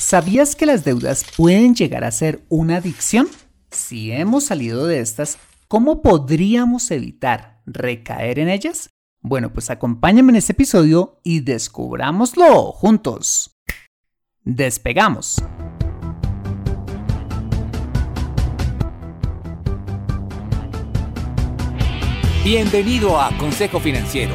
¿Sabías que las deudas pueden llegar a ser una adicción? Si hemos salido de estas, ¿cómo podríamos evitar recaer en ellas? Bueno, pues acompáñame en este episodio y descubrámoslo juntos. Despegamos. Bienvenido a Consejo Financiero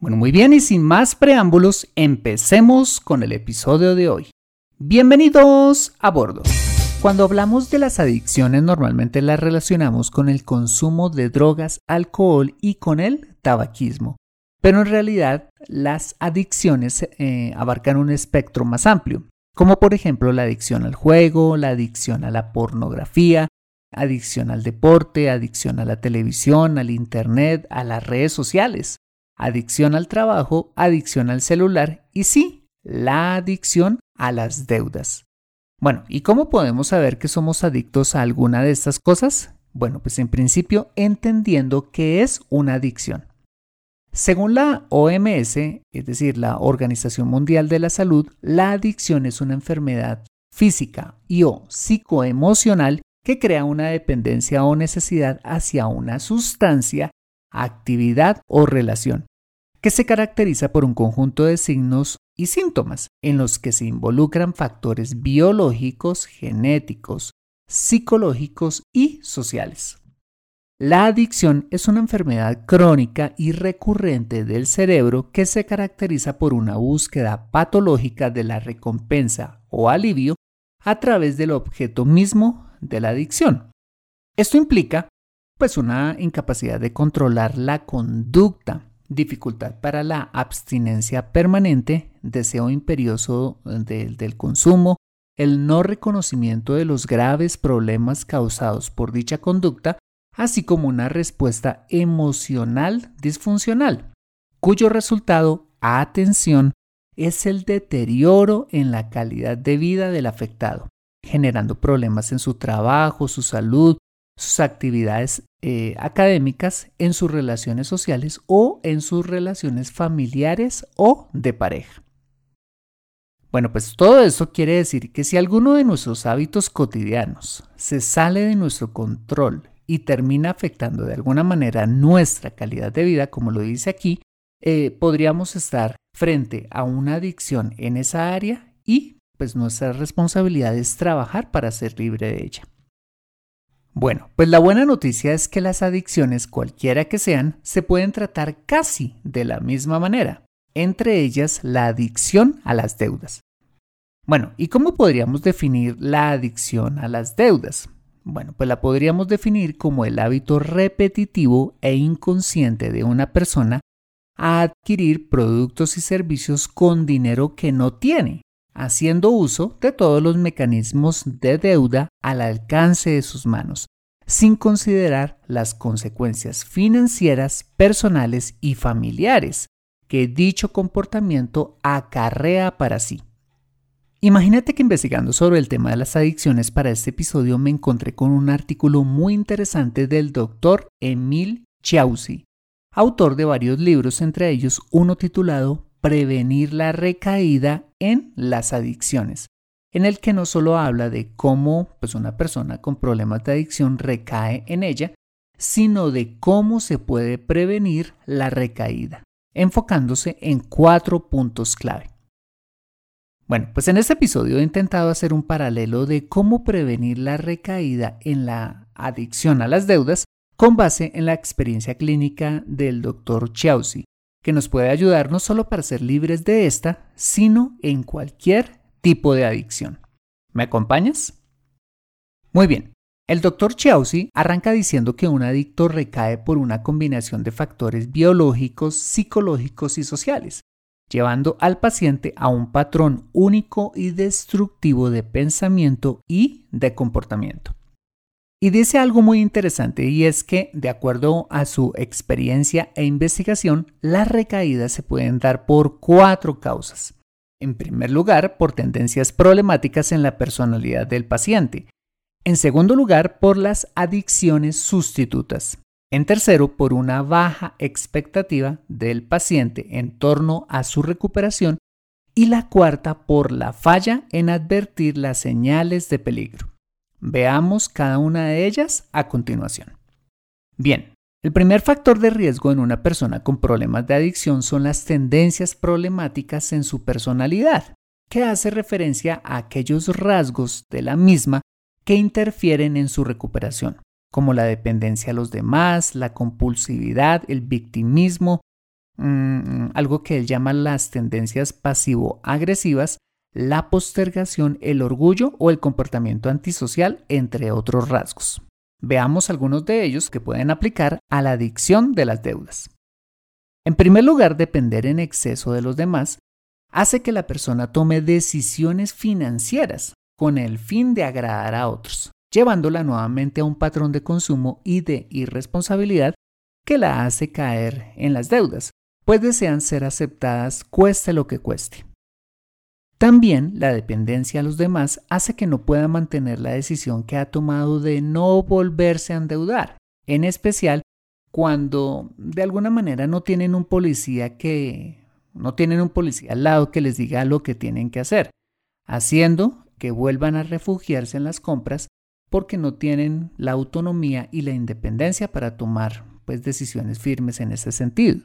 Bueno, muy bien y sin más preámbulos, empecemos con el episodio de hoy. Bienvenidos a bordo. Cuando hablamos de las adicciones normalmente las relacionamos con el consumo de drogas, alcohol y con el tabaquismo. Pero en realidad las adicciones eh, abarcan un espectro más amplio, como por ejemplo la adicción al juego, la adicción a la pornografía, adicción al deporte, adicción a la televisión, al internet, a las redes sociales adicción al trabajo, adicción al celular y sí, la adicción a las deudas. Bueno, ¿y cómo podemos saber que somos adictos a alguna de estas cosas? Bueno, pues en principio entendiendo qué es una adicción. Según la OMS, es decir, la Organización Mundial de la Salud, la adicción es una enfermedad física y o psicoemocional que crea una dependencia o necesidad hacia una sustancia, actividad o relación, que se caracteriza por un conjunto de signos y síntomas en los que se involucran factores biológicos, genéticos, psicológicos y sociales. La adicción es una enfermedad crónica y recurrente del cerebro que se caracteriza por una búsqueda patológica de la recompensa o alivio a través del objeto mismo de la adicción. Esto implica pues una incapacidad de controlar la conducta dificultad para la abstinencia permanente, deseo imperioso del consumo, el no reconocimiento de los graves problemas causados por dicha conducta, así como una respuesta emocional disfuncional, cuyo resultado, atención, es el deterioro en la calidad de vida del afectado, generando problemas en su trabajo, su salud, sus actividades eh, académicas, en sus relaciones sociales o en sus relaciones familiares o de pareja. Bueno, pues todo eso quiere decir que si alguno de nuestros hábitos cotidianos se sale de nuestro control y termina afectando de alguna manera nuestra calidad de vida, como lo dice aquí, eh, podríamos estar frente a una adicción en esa área y pues nuestra responsabilidad es trabajar para ser libre de ella. Bueno, pues la buena noticia es que las adicciones, cualquiera que sean, se pueden tratar casi de la misma manera, entre ellas la adicción a las deudas. Bueno, ¿y cómo podríamos definir la adicción a las deudas? Bueno, pues la podríamos definir como el hábito repetitivo e inconsciente de una persona a adquirir productos y servicios con dinero que no tiene, haciendo uso de todos los mecanismos de deuda al alcance de sus manos, sin considerar las consecuencias financieras, personales y familiares que dicho comportamiento acarrea para sí. Imagínate que investigando sobre el tema de las adicciones para este episodio me encontré con un artículo muy interesante del doctor Emil Chausi, autor de varios libros, entre ellos uno titulado Prevenir la recaída en las adicciones, en el que no solo habla de cómo pues, una persona con problemas de adicción recae en ella, sino de cómo se puede prevenir la recaída, enfocándose en cuatro puntos clave. Bueno, pues en este episodio he intentado hacer un paralelo de cómo prevenir la recaída en la adicción a las deudas con base en la experiencia clínica del Dr. Chausi, que nos puede ayudar no solo para ser libres de esta, sino en cualquier tipo de adicción. ¿Me acompañas? Muy bien. El Dr. Chausi arranca diciendo que un adicto recae por una combinación de factores biológicos, psicológicos y sociales, llevando al paciente a un patrón único y destructivo de pensamiento y de comportamiento. Y dice algo muy interesante y es que, de acuerdo a su experiencia e investigación, las recaídas se pueden dar por cuatro causas. En primer lugar, por tendencias problemáticas en la personalidad del paciente. En segundo lugar, por las adicciones sustitutas. En tercero, por una baja expectativa del paciente en torno a su recuperación. Y la cuarta, por la falla en advertir las señales de peligro. Veamos cada una de ellas a continuación. Bien, el primer factor de riesgo en una persona con problemas de adicción son las tendencias problemáticas en su personalidad, que hace referencia a aquellos rasgos de la misma que interfieren en su recuperación como la dependencia a los demás, la compulsividad, el victimismo, mm, algo que él llama las tendencias pasivo-agresivas, la postergación, el orgullo o el comportamiento antisocial, entre otros rasgos. Veamos algunos de ellos que pueden aplicar a la adicción de las deudas. En primer lugar, depender en exceso de los demás hace que la persona tome decisiones financieras con el fin de agradar a otros llevándola nuevamente a un patrón de consumo y de irresponsabilidad que la hace caer en las deudas, pues desean ser aceptadas cueste lo que cueste. También la dependencia a los demás hace que no pueda mantener la decisión que ha tomado de no volverse a endeudar, en especial cuando de alguna manera no tienen un policía que no tienen un policía al lado que les diga lo que tienen que hacer, haciendo que vuelvan a refugiarse en las compras porque no tienen la autonomía y la independencia para tomar pues, decisiones firmes en ese sentido.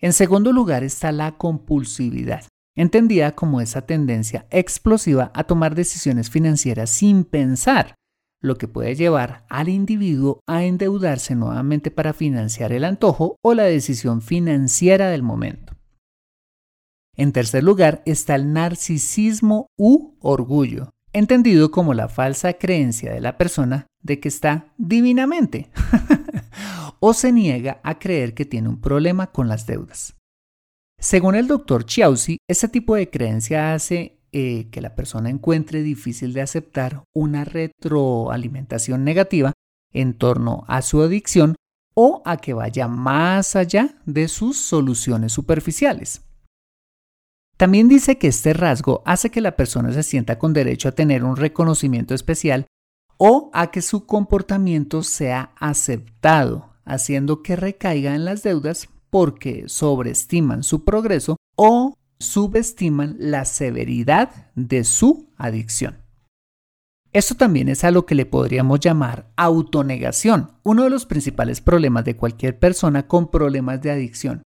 En segundo lugar está la compulsividad, entendida como esa tendencia explosiva a tomar decisiones financieras sin pensar, lo que puede llevar al individuo a endeudarse nuevamente para financiar el antojo o la decisión financiera del momento. En tercer lugar está el narcisismo u orgullo, entendido como la falsa creencia de la persona de que está divinamente o se niega a creer que tiene un problema con las deudas. Según el doctor Chiausi, este tipo de creencia hace eh, que la persona encuentre difícil de aceptar una retroalimentación negativa en torno a su adicción o a que vaya más allá de sus soluciones superficiales. También dice que este rasgo hace que la persona se sienta con derecho a tener un reconocimiento especial o a que su comportamiento sea aceptado, haciendo que recaiga en las deudas porque sobreestiman su progreso o subestiman la severidad de su adicción. Esto también es a lo que le podríamos llamar autonegación, uno de los principales problemas de cualquier persona con problemas de adicción,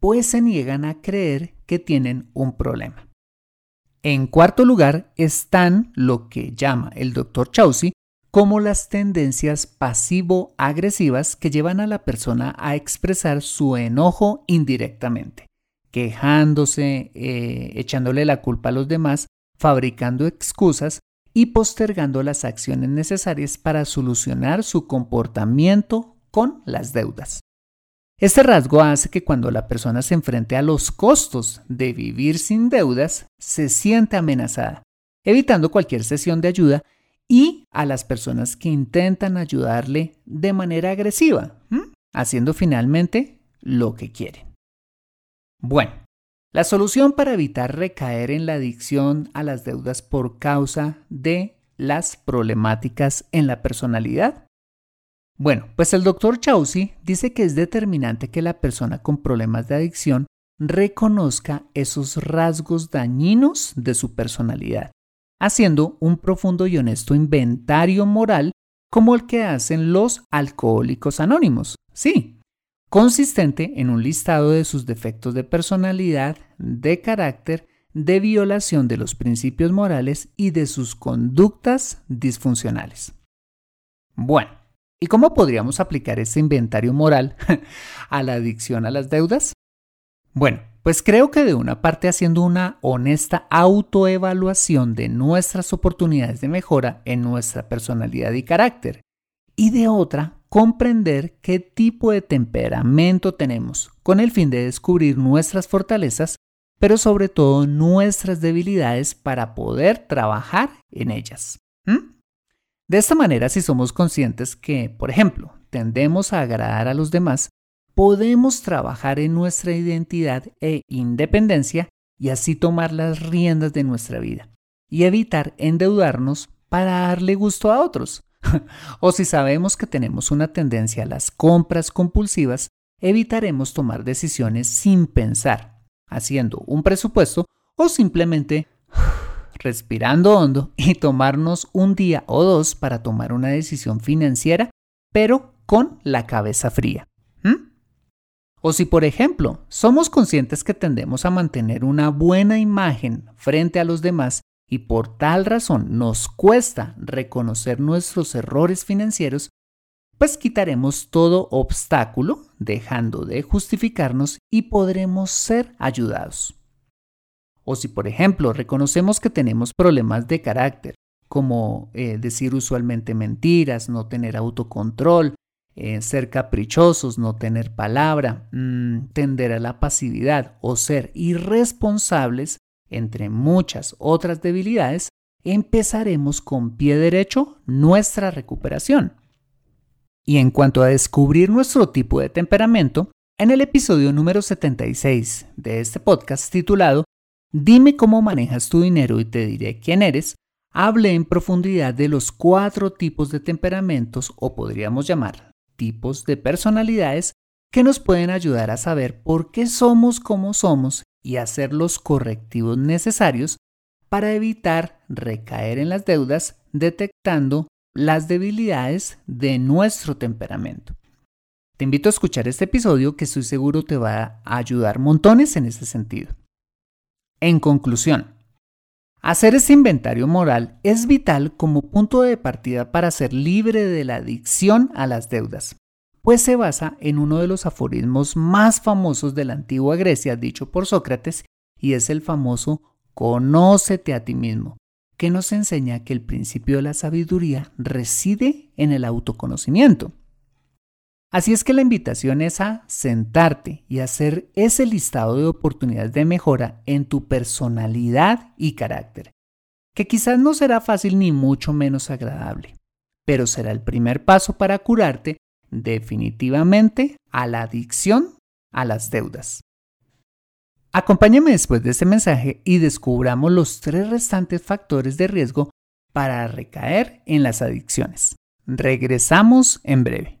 pues se niegan a creer que tienen un problema. En cuarto lugar están lo que llama el Dr. Chausi como las tendencias pasivo-agresivas que llevan a la persona a expresar su enojo indirectamente, quejándose, eh, echándole la culpa a los demás, fabricando excusas y postergando las acciones necesarias para solucionar su comportamiento con las deudas. Este rasgo hace que cuando la persona se enfrente a los costos de vivir sin deudas, se siente amenazada, evitando cualquier sesión de ayuda y a las personas que intentan ayudarle de manera agresiva, haciendo finalmente lo que quieren. Bueno, la solución para evitar recaer en la adicción a las deudas por causa de las problemáticas en la personalidad. Bueno, pues el doctor Chaucy dice que es determinante que la persona con problemas de adicción reconozca esos rasgos dañinos de su personalidad, haciendo un profundo y honesto inventario moral como el que hacen los alcohólicos anónimos. Sí, consistente en un listado de sus defectos de personalidad, de carácter, de violación de los principios morales y de sus conductas disfuncionales. Bueno, ¿Y cómo podríamos aplicar ese inventario moral a la adicción a las deudas? Bueno, pues creo que de una parte haciendo una honesta autoevaluación de nuestras oportunidades de mejora en nuestra personalidad y carácter, y de otra comprender qué tipo de temperamento tenemos, con el fin de descubrir nuestras fortalezas, pero sobre todo nuestras debilidades para poder trabajar en ellas. De esta manera, si somos conscientes que, por ejemplo, tendemos a agradar a los demás, podemos trabajar en nuestra identidad e independencia y así tomar las riendas de nuestra vida y evitar endeudarnos para darle gusto a otros. o si sabemos que tenemos una tendencia a las compras compulsivas, evitaremos tomar decisiones sin pensar, haciendo un presupuesto o simplemente respirando hondo y tomarnos un día o dos para tomar una decisión financiera, pero con la cabeza fría. O si, por ejemplo, somos conscientes que tendemos a mantener una buena imagen frente a los demás y por tal razón nos cuesta reconocer nuestros errores financieros, pues quitaremos todo obstáculo, dejando de justificarnos y podremos ser ayudados. O si, por ejemplo, reconocemos que tenemos problemas de carácter, como eh, decir usualmente mentiras, no tener autocontrol, eh, ser caprichosos, no tener palabra, mm, tender a la pasividad o ser irresponsables, entre muchas otras debilidades, empezaremos con pie derecho nuestra recuperación. Y en cuanto a descubrir nuestro tipo de temperamento, en el episodio número 76 de este podcast titulado Dime cómo manejas tu dinero y te diré quién eres. Hable en profundidad de los cuatro tipos de temperamentos o podríamos llamar tipos de personalidades que nos pueden ayudar a saber por qué somos como somos y hacer los correctivos necesarios para evitar recaer en las deudas detectando las debilidades de nuestro temperamento. Te invito a escuchar este episodio que estoy seguro te va a ayudar montones en ese sentido. En conclusión, hacer ese inventario moral es vital como punto de partida para ser libre de la adicción a las deudas, pues se basa en uno de los aforismos más famosos de la antigua Grecia dicho por Sócrates y es el famoso Conócete a ti mismo, que nos enseña que el principio de la sabiduría reside en el autoconocimiento. Así es que la invitación es a sentarte y hacer ese listado de oportunidades de mejora en tu personalidad y carácter, que quizás no será fácil ni mucho menos agradable, pero será el primer paso para curarte definitivamente a la adicción a las deudas. Acompáñame después de este mensaje y descubramos los tres restantes factores de riesgo para recaer en las adicciones. Regresamos en breve.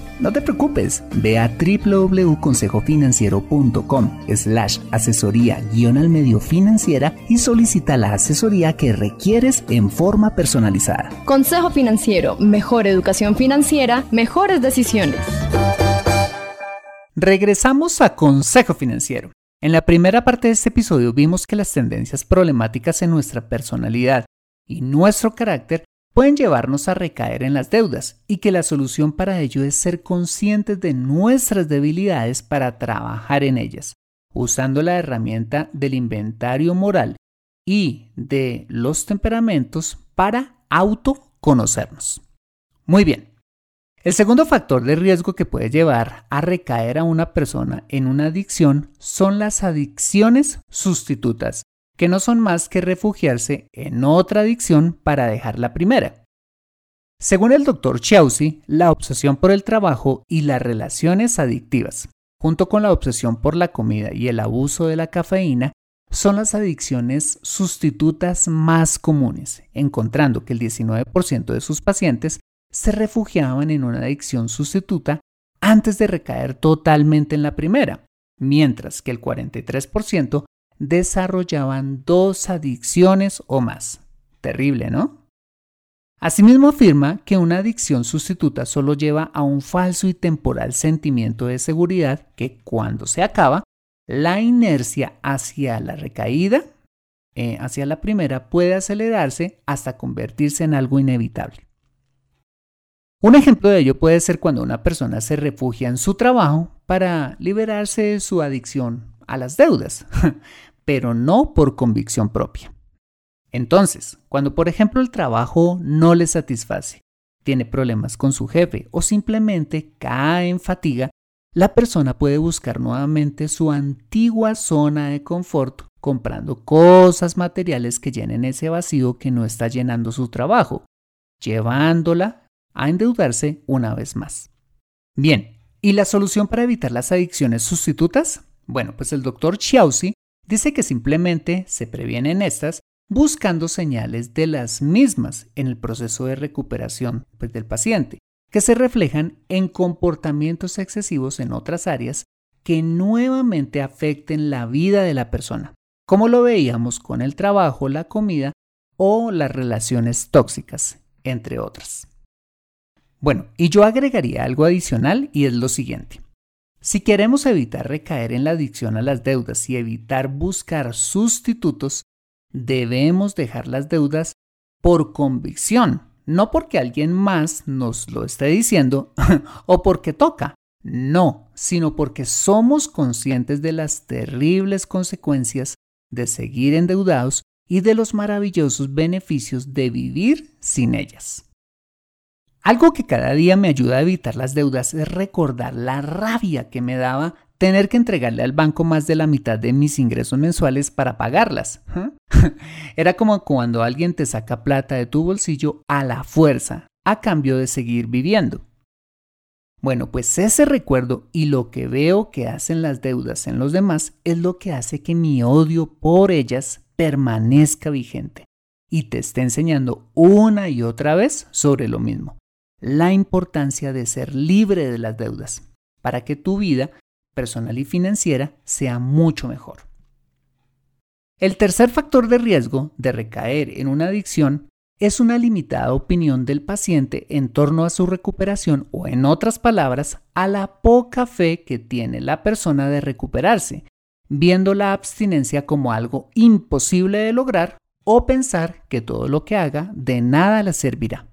no te preocupes, ve a www.consejofinanciero.com slash asesoría guion al medio financiera y solicita la asesoría que requieres en forma personalizada. Consejo Financiero, mejor educación financiera, mejores decisiones. regresamos a Consejo Financiero. En la primera parte de este episodio vimos que las tendencias problemáticas en nuestra personalidad y nuestro carácter pueden llevarnos a recaer en las deudas y que la solución para ello es ser conscientes de nuestras debilidades para trabajar en ellas, usando la herramienta del inventario moral y de los temperamentos para autoconocernos. Muy bien. El segundo factor de riesgo que puede llevar a recaer a una persona en una adicción son las adicciones sustitutas, que no son más que refugiarse en otra adicción para dejar la primera. Según el doctor Chaucy, la obsesión por el trabajo y las relaciones adictivas, junto con la obsesión por la comida y el abuso de la cafeína, son las adicciones sustitutas más comunes, encontrando que el 19% de sus pacientes se refugiaban en una adicción sustituta antes de recaer totalmente en la primera, mientras que el 43% desarrollaban dos adicciones o más. Terrible, ¿no? Asimismo afirma que una adicción sustituta solo lleva a un falso y temporal sentimiento de seguridad que cuando se acaba, la inercia hacia la recaída, eh, hacia la primera, puede acelerarse hasta convertirse en algo inevitable. Un ejemplo de ello puede ser cuando una persona se refugia en su trabajo para liberarse de su adicción a las deudas, pero no por convicción propia. Entonces, cuando por ejemplo el trabajo no le satisface, tiene problemas con su jefe o simplemente cae en fatiga, la persona puede buscar nuevamente su antigua zona de confort comprando cosas materiales que llenen ese vacío que no está llenando su trabajo, llevándola a endeudarse una vez más. Bien, ¿y la solución para evitar las adicciones sustitutas? Bueno, pues el doctor Chiausi dice que simplemente se previenen estas buscando señales de las mismas en el proceso de recuperación pues, del paciente, que se reflejan en comportamientos excesivos en otras áreas que nuevamente afecten la vida de la persona, como lo veíamos con el trabajo, la comida o las relaciones tóxicas, entre otras. Bueno, y yo agregaría algo adicional y es lo siguiente. Si queremos evitar recaer en la adicción a las deudas y evitar buscar sustitutos, debemos dejar las deudas por convicción, no porque alguien más nos lo esté diciendo o porque toca, no, sino porque somos conscientes de las terribles consecuencias de seguir endeudados y de los maravillosos beneficios de vivir sin ellas. Algo que cada día me ayuda a evitar las deudas es recordar la rabia que me daba tener que entregarle al banco más de la mitad de mis ingresos mensuales para pagarlas. Era como cuando alguien te saca plata de tu bolsillo a la fuerza, a cambio de seguir viviendo. Bueno, pues ese recuerdo y lo que veo que hacen las deudas en los demás es lo que hace que mi odio por ellas permanezca vigente y te esté enseñando una y otra vez sobre lo mismo la importancia de ser libre de las deudas para que tu vida personal y financiera sea mucho mejor. El tercer factor de riesgo de recaer en una adicción es una limitada opinión del paciente en torno a su recuperación o, en otras palabras, a la poca fe que tiene la persona de recuperarse, viendo la abstinencia como algo imposible de lograr o pensar que todo lo que haga de nada le servirá.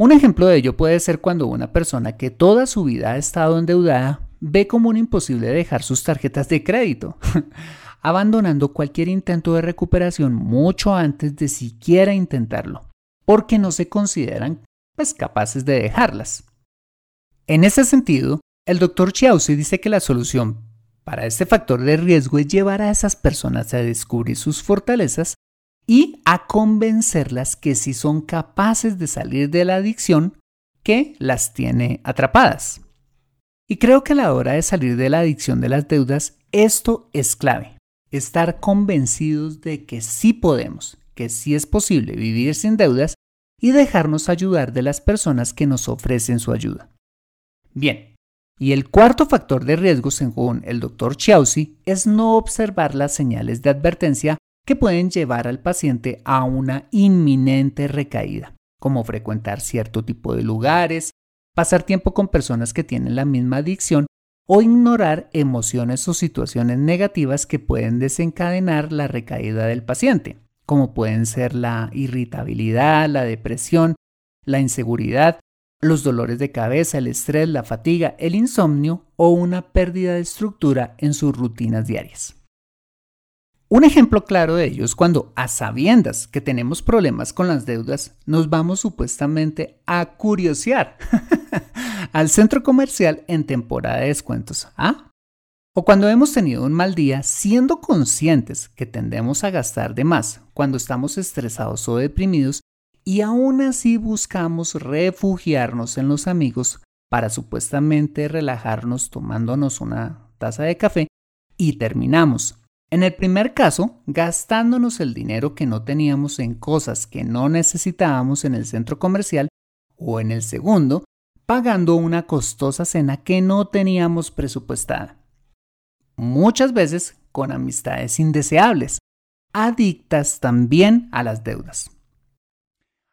Un ejemplo de ello puede ser cuando una persona que toda su vida ha estado endeudada ve como un imposible dejar sus tarjetas de crédito, abandonando cualquier intento de recuperación mucho antes de siquiera intentarlo, porque no se consideran pues, capaces de dejarlas. En ese sentido, el doctor Chiausi dice que la solución para este factor de riesgo es llevar a esas personas a descubrir sus fortalezas y a convencerlas que si son capaces de salir de la adicción que las tiene atrapadas. Y creo que a la hora de salir de la adicción de las deudas, esto es clave. Estar convencidos de que sí podemos, que sí es posible vivir sin deudas y dejarnos ayudar de las personas que nos ofrecen su ayuda. Bien, y el cuarto factor de riesgo, según el doctor Chiausi, es no observar las señales de advertencia que pueden llevar al paciente a una inminente recaída, como frecuentar cierto tipo de lugares, pasar tiempo con personas que tienen la misma adicción o ignorar emociones o situaciones negativas que pueden desencadenar la recaída del paciente, como pueden ser la irritabilidad, la depresión, la inseguridad, los dolores de cabeza, el estrés, la fatiga, el insomnio o una pérdida de estructura en sus rutinas diarias. Un ejemplo claro de ello es cuando, a sabiendas que tenemos problemas con las deudas, nos vamos supuestamente a curiosear al centro comercial en temporada de descuentos. ¿Ah? O cuando hemos tenido un mal día siendo conscientes que tendemos a gastar de más cuando estamos estresados o deprimidos y aún así buscamos refugiarnos en los amigos para supuestamente relajarnos tomándonos una taza de café y terminamos en el primer caso, gastándonos el dinero que no teníamos en cosas que no necesitábamos en el centro comercial, o en el segundo, pagando una costosa cena que no teníamos presupuestada. Muchas veces con amistades indeseables, adictas también a las deudas.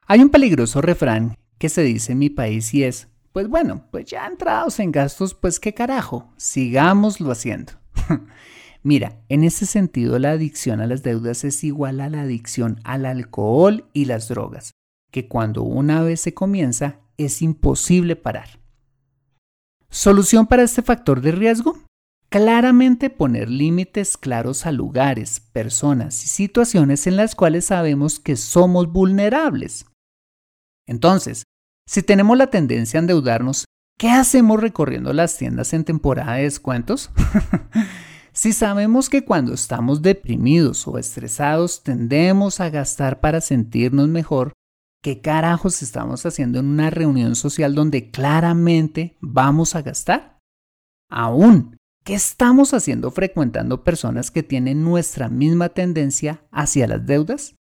Hay un peligroso refrán que se dice en mi país y es, pues bueno, pues ya entrados en gastos, pues qué carajo, sigámoslo haciendo. Mira, en ese sentido la adicción a las deudas es igual a la adicción al alcohol y las drogas, que cuando una vez se comienza es imposible parar. ¿Solución para este factor de riesgo? Claramente poner límites claros a lugares, personas y situaciones en las cuales sabemos que somos vulnerables. Entonces, si tenemos la tendencia a endeudarnos, ¿qué hacemos recorriendo las tiendas en temporada de descuentos? Si sabemos que cuando estamos deprimidos o estresados tendemos a gastar para sentirnos mejor, ¿qué carajos estamos haciendo en una reunión social donde claramente vamos a gastar? Aún, ¿qué estamos haciendo frecuentando personas que tienen nuestra misma tendencia hacia las deudas?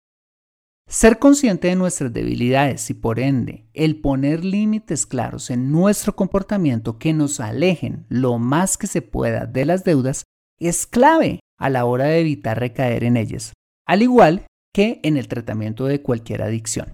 Ser consciente de nuestras debilidades y por ende el poner límites claros en nuestro comportamiento que nos alejen lo más que se pueda de las deudas es clave a la hora de evitar recaer en ellas, al igual que en el tratamiento de cualquier adicción.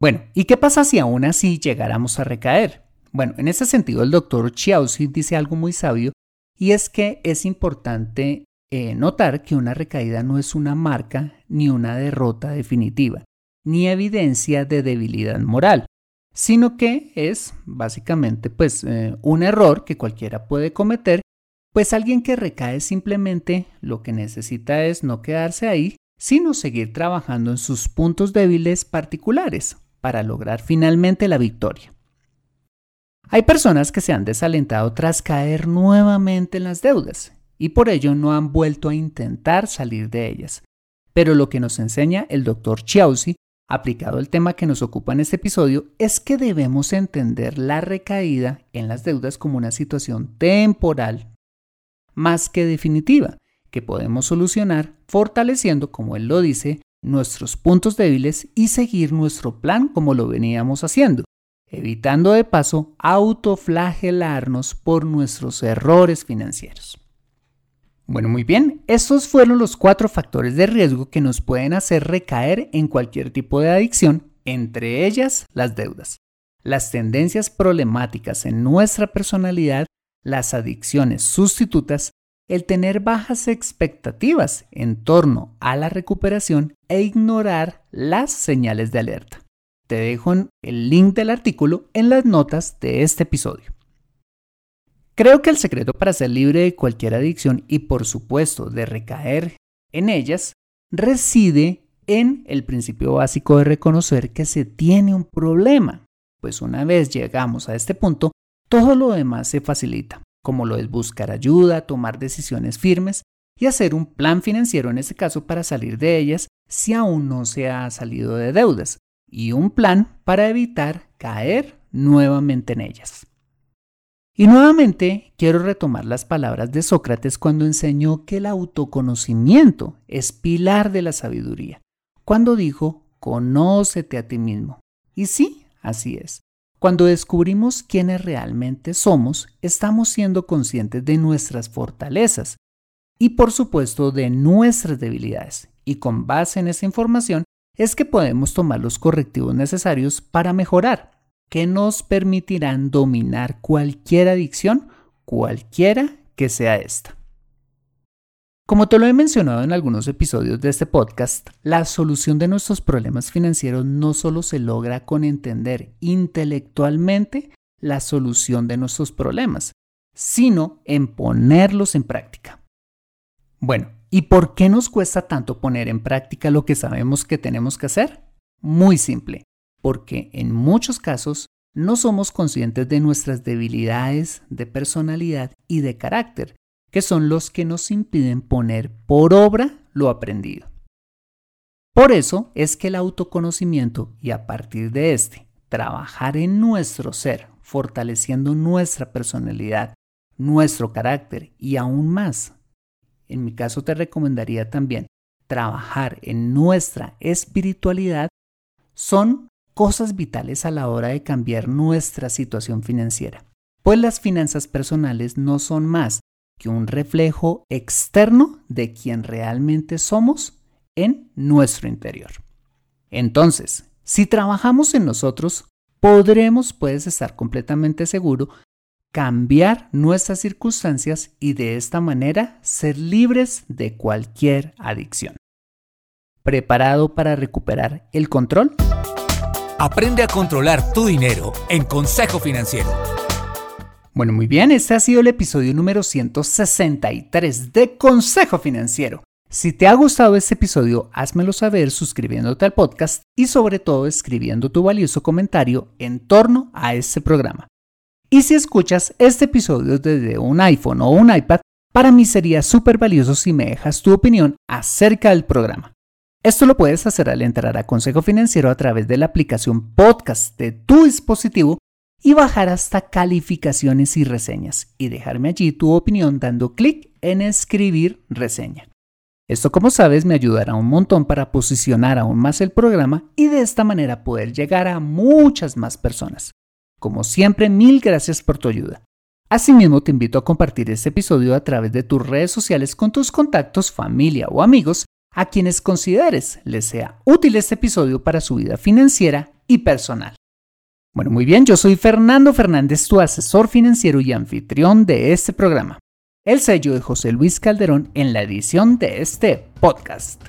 Bueno, ¿y qué pasa si aún así llegáramos a recaer? Bueno, en ese sentido el doctor Chiausi dice algo muy sabio y es que es importante eh, notar que una recaída no es una marca ni una derrota definitiva, ni evidencia de debilidad moral, sino que es básicamente pues eh, un error que cualquiera puede cometer pues alguien que recae simplemente lo que necesita es no quedarse ahí, sino seguir trabajando en sus puntos débiles particulares para lograr finalmente la victoria. Hay personas que se han desalentado tras caer nuevamente en las deudas y por ello no han vuelto a intentar salir de ellas. Pero lo que nos enseña el doctor Chiausi, aplicado al tema que nos ocupa en este episodio, es que debemos entender la recaída en las deudas como una situación temporal más que definitiva, que podemos solucionar fortaleciendo, como él lo dice, nuestros puntos débiles y seguir nuestro plan como lo veníamos haciendo, evitando de paso autoflagelarnos por nuestros errores financieros. Bueno, muy bien, estos fueron los cuatro factores de riesgo que nos pueden hacer recaer en cualquier tipo de adicción, entre ellas las deudas, las tendencias problemáticas en nuestra personalidad las adicciones sustitutas, el tener bajas expectativas en torno a la recuperación e ignorar las señales de alerta. Te dejo el link del artículo en las notas de este episodio. Creo que el secreto para ser libre de cualquier adicción y por supuesto de recaer en ellas reside en el principio básico de reconocer que se tiene un problema, pues una vez llegamos a este punto, todo lo demás se facilita, como lo es buscar ayuda, tomar decisiones firmes y hacer un plan financiero en este caso para salir de ellas si aún no se ha salido de deudas, y un plan para evitar caer nuevamente en ellas. Y nuevamente quiero retomar las palabras de Sócrates cuando enseñó que el autoconocimiento es pilar de la sabiduría, cuando dijo, conócete a ti mismo. Y sí, así es. Cuando descubrimos quiénes realmente somos, estamos siendo conscientes de nuestras fortalezas y por supuesto de nuestras debilidades. Y con base en esa información es que podemos tomar los correctivos necesarios para mejorar, que nos permitirán dominar cualquier adicción, cualquiera que sea esta. Como te lo he mencionado en algunos episodios de este podcast, la solución de nuestros problemas financieros no solo se logra con entender intelectualmente la solución de nuestros problemas, sino en ponerlos en práctica. Bueno, ¿y por qué nos cuesta tanto poner en práctica lo que sabemos que tenemos que hacer? Muy simple, porque en muchos casos no somos conscientes de nuestras debilidades de personalidad y de carácter que son los que nos impiden poner por obra lo aprendido. Por eso es que el autoconocimiento y a partir de este, trabajar en nuestro ser, fortaleciendo nuestra personalidad, nuestro carácter y aún más. En mi caso te recomendaría también trabajar en nuestra espiritualidad son cosas vitales a la hora de cambiar nuestra situación financiera. Pues las finanzas personales no son más que un reflejo externo de quien realmente somos en nuestro interior. Entonces, si trabajamos en nosotros, podremos, puedes estar completamente seguro, cambiar nuestras circunstancias y de esta manera ser libres de cualquier adicción. ¿Preparado para recuperar el control? Aprende a controlar tu dinero en Consejo Financiero. Bueno, muy bien, este ha sido el episodio número 163 de Consejo Financiero. Si te ha gustado este episodio, házmelo saber suscribiéndote al podcast y sobre todo escribiendo tu valioso comentario en torno a este programa. Y si escuchas este episodio desde un iPhone o un iPad, para mí sería súper valioso si me dejas tu opinión acerca del programa. Esto lo puedes hacer al entrar a Consejo Financiero a través de la aplicación podcast de tu dispositivo y bajar hasta calificaciones y reseñas y dejarme allí tu opinión dando clic en escribir reseña. Esto como sabes me ayudará un montón para posicionar aún más el programa y de esta manera poder llegar a muchas más personas. Como siempre, mil gracias por tu ayuda. Asimismo, te invito a compartir este episodio a través de tus redes sociales con tus contactos, familia o amigos a quienes consideres les sea útil este episodio para su vida financiera y personal. Bueno, muy bien, yo soy Fernando Fernández, tu asesor financiero y anfitrión de este programa. El sello de José Luis Calderón en la edición de este podcast.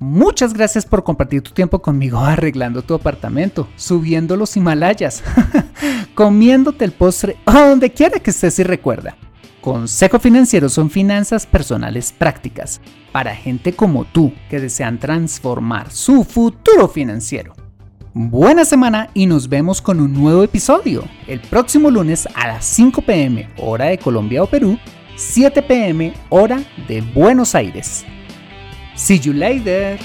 Muchas gracias por compartir tu tiempo conmigo arreglando tu apartamento, subiendo los Himalayas, comiéndote el postre o donde quiera que estés y recuerda. Consejo Financiero son finanzas personales prácticas para gente como tú que desean transformar su futuro financiero. Buena semana y nos vemos con un nuevo episodio el próximo lunes a las 5 pm hora de Colombia o Perú, 7 pm hora de Buenos Aires. See you later.